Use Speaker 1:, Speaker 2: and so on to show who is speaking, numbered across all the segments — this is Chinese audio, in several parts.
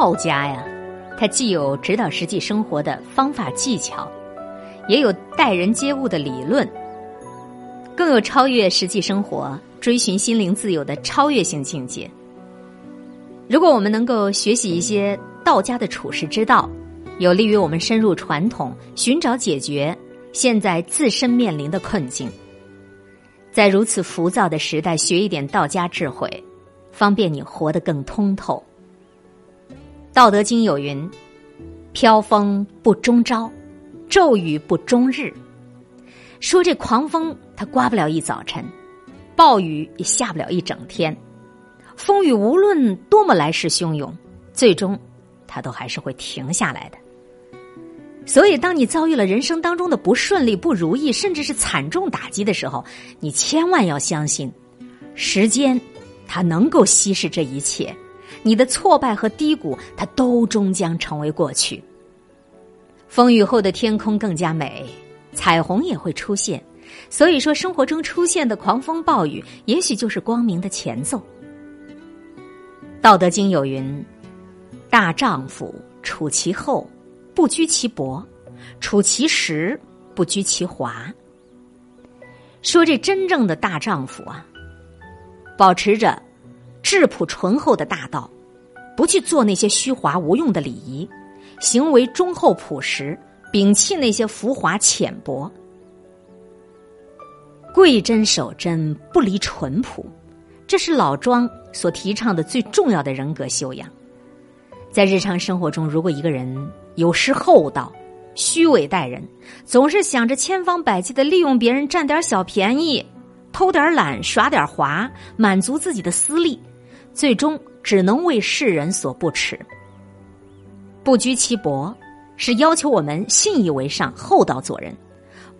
Speaker 1: 道家呀，它既有指导实际生活的方法技巧，也有待人接物的理论，更有超越实际生活、追寻心灵自由的超越性境界。如果我们能够学习一些道家的处世之道，有利于我们深入传统，寻找解决现在自身面临的困境。在如此浮躁的时代，学一点道家智慧，方便你活得更通透。《道德经》有云：“飘风不终朝，骤雨不终日。”说这狂风它刮不了一早晨，暴雨也下不了一整天，风雨无论多么来势汹涌，最终它都还是会停下来的。所以，当你遭遇了人生当中的不顺利、不如意，甚至是惨重打击的时候，你千万要相信，时间它能够稀释这一切，你的挫败和低谷，它都终将成为过去。风雨后的天空更加美，彩虹也会出现。所以说，生活中出现的狂风暴雨，也许就是光明的前奏。《道德经》有云：“大丈夫处其厚。”不居其薄，处其实，不居其华。说这真正的大丈夫啊，保持着质朴醇厚的大道，不去做那些虚华无用的礼仪，行为忠厚朴实，摒弃那些浮华浅薄，贵真守真，不离淳朴。这是老庄所提倡的最重要的人格修养。在日常生活中，如果一个人有失厚道、虚伪待人，总是想着千方百计的利用别人占点小便宜、偷点懒、耍点滑，满足自己的私利，最终只能为世人所不齿。不居其薄，是要求我们信以为上、厚道做人；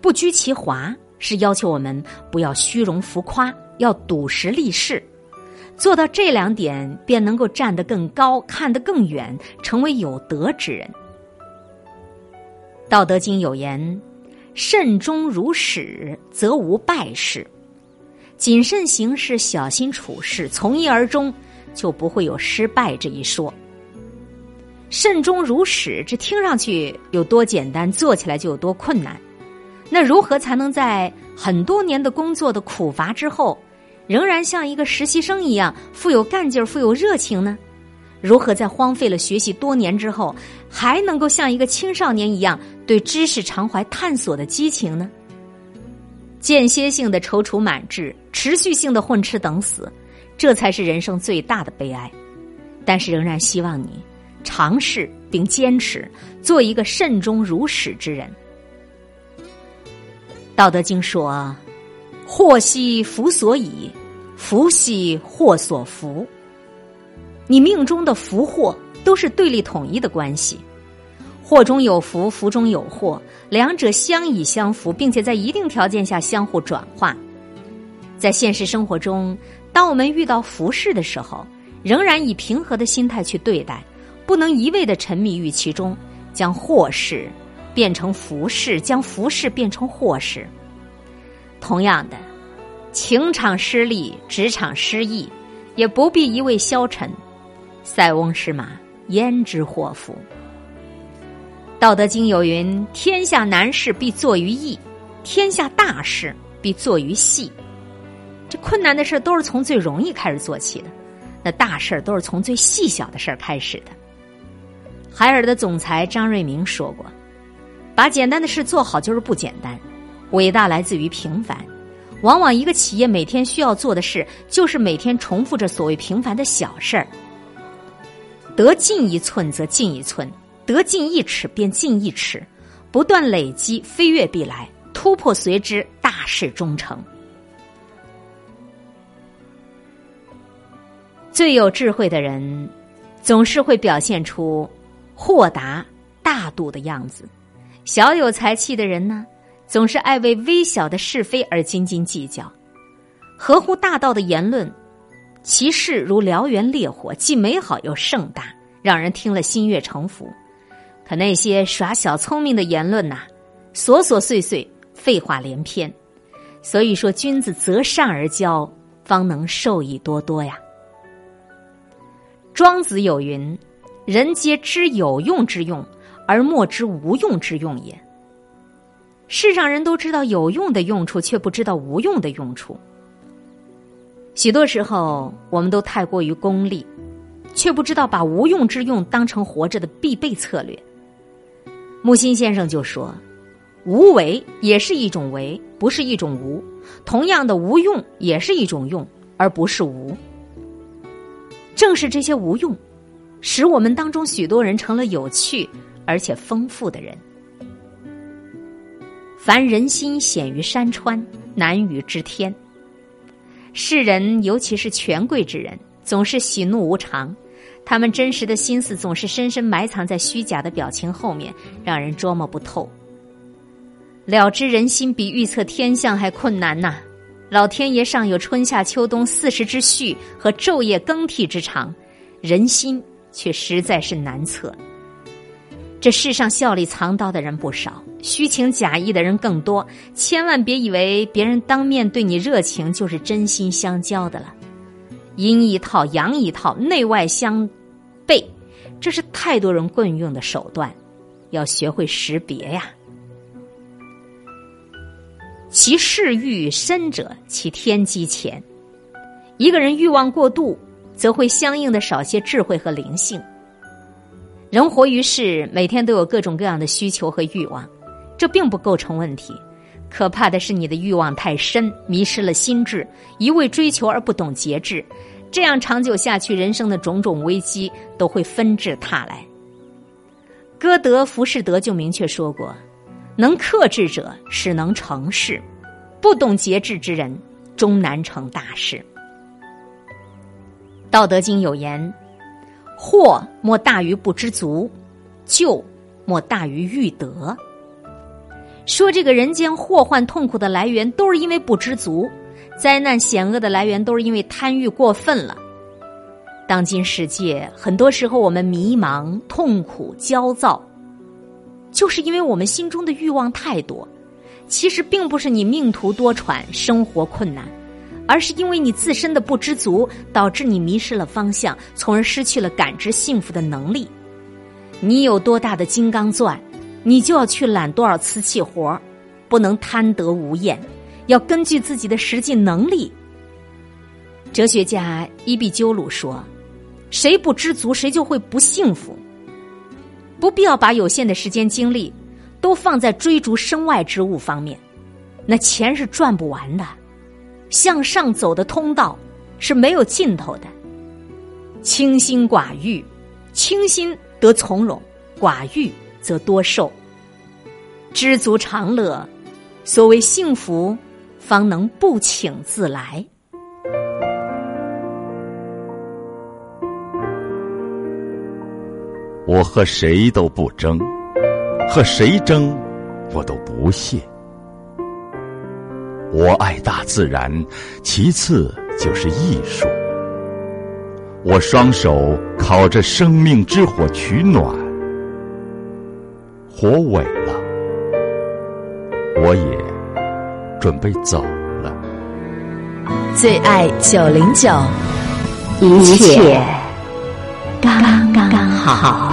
Speaker 1: 不居其华，是要求我们不要虚荣浮夸，要笃实立世。做到这两点，便能够站得更高，看得更远，成为有德之人。道德经有言：“慎终如始，则无败事。”谨慎行事，小心处事，从一而终，就不会有失败这一说。慎终如始，这听上去有多简单，做起来就有多困难。那如何才能在很多年的工作的苦乏之后？仍然像一个实习生一样富有干劲儿、富有热情呢？如何在荒废了学习多年之后，还能够像一个青少年一样对知识常怀探索的激情呢？间歇性的踌躇满志，持续性的混吃等死，这才是人生最大的悲哀。但是，仍然希望你尝试并坚持，做一个慎终如始之人。道德经说：“祸兮福所倚。”福兮祸所伏，你命中的福祸都是对立统一的关系，祸中有福，福中有祸，两者相倚相扶，并且在一定条件下相互转化。在现实生活中，当我们遇到福事的时候，仍然以平和的心态去对待，不能一味的沉迷于其中，将祸事变成福事，将福事变成祸事。同样的。情场失利，职场失意，也不必一味消沉。塞翁失马，焉知祸福？道德经有云：“天下难事必作于易，天下大事必作于细。”这困难的事都是从最容易开始做起的，那大事都是从最细小的事开始的。海尔的总裁张瑞明说过：“把简单的事做好就是不简单，伟大来自于平凡。”往往一个企业每天需要做的事，就是每天重复着所谓平凡的小事儿。得进一寸则进一寸，得进一尺便进一尺，不断累积，飞跃必来，突破随之，大事终成。最有智慧的人，总是会表现出豁达大度的样子；小有才气的人呢？总是爱为微小的是非而斤斤计较，合乎大道的言论，其势如燎原烈火，既美好又盛大，让人听了心悦诚服。可那些耍小聪明的言论呐，琐琐碎碎，废话连篇。所以说，君子择善而交，方能受益多多呀。庄子有云：“人皆知有用之用，而莫知无用之用也。世上人都知道有用的用处，却不知道无用的用处。许多时候，我们都太过于功利，却不知道把无用之用当成活着的必备策略。木心先生就说：“无为也是一种为，不是一种无；同样的，无用也是一种用，而不是无。正是这些无用，使我们当中许多人成了有趣而且丰富的人。”凡人心显于山川，难于知天。世人，尤其是权贵之人，总是喜怒无常，他们真实的心思总是深深埋藏在虚假的表情后面，让人捉摸不透。了知人心比预测天象还困难呐！老天爷尚有春夏秋冬四时之序和昼夜更替之长，人心却实在是难测。这世上笑里藏刀的人不少，虚情假意的人更多。千万别以为别人当面对你热情就是真心相交的了，阴一套阳一套，内外相，这是太多人惯用的手段，要学会识别呀。其事欲深者，其天机浅。一个人欲望过度，则会相应的少些智慧和灵性。人活于世，每天都有各种各样的需求和欲望，这并不构成问题。可怕的是你的欲望太深，迷失了心智，一味追求而不懂节制，这样长久下去，人生的种种危机都会纷至沓来。歌德《浮士德》就明确说过：“能克制者，使能成事；不懂节制之人，终难成大事。”《道德经》有言。祸莫大于不知足，救莫大于欲得。说这个人间祸患痛苦的来源都是因为不知足，灾难险恶的来源都是因为贪欲过分了。当今世界，很多时候我们迷茫、痛苦、焦躁，就是因为我们心中的欲望太多。其实并不是你命途多舛、生活困难。而是因为你自身的不知足，导致你迷失了方向，从而失去了感知幸福的能力。你有多大的金刚钻，你就要去揽多少瓷器活不能贪得无厌，要根据自己的实际能力。哲学家伊壁鸠鲁说：“谁不知足，谁就会不幸福。”不必要把有限的时间精力都放在追逐身外之物方面，那钱是赚不完的。向上走的通道是没有尽头的。清心寡欲，清心得从容，寡欲则多寿。知足常乐，所谓幸福，方能不请自来。
Speaker 2: 我和谁都不争，和谁争，我都不屑。我爱大自然，其次就是艺术。我双手烤着生命之火取暖，火萎了，我也准备走了。
Speaker 3: 最爱九零九，一切刚刚好。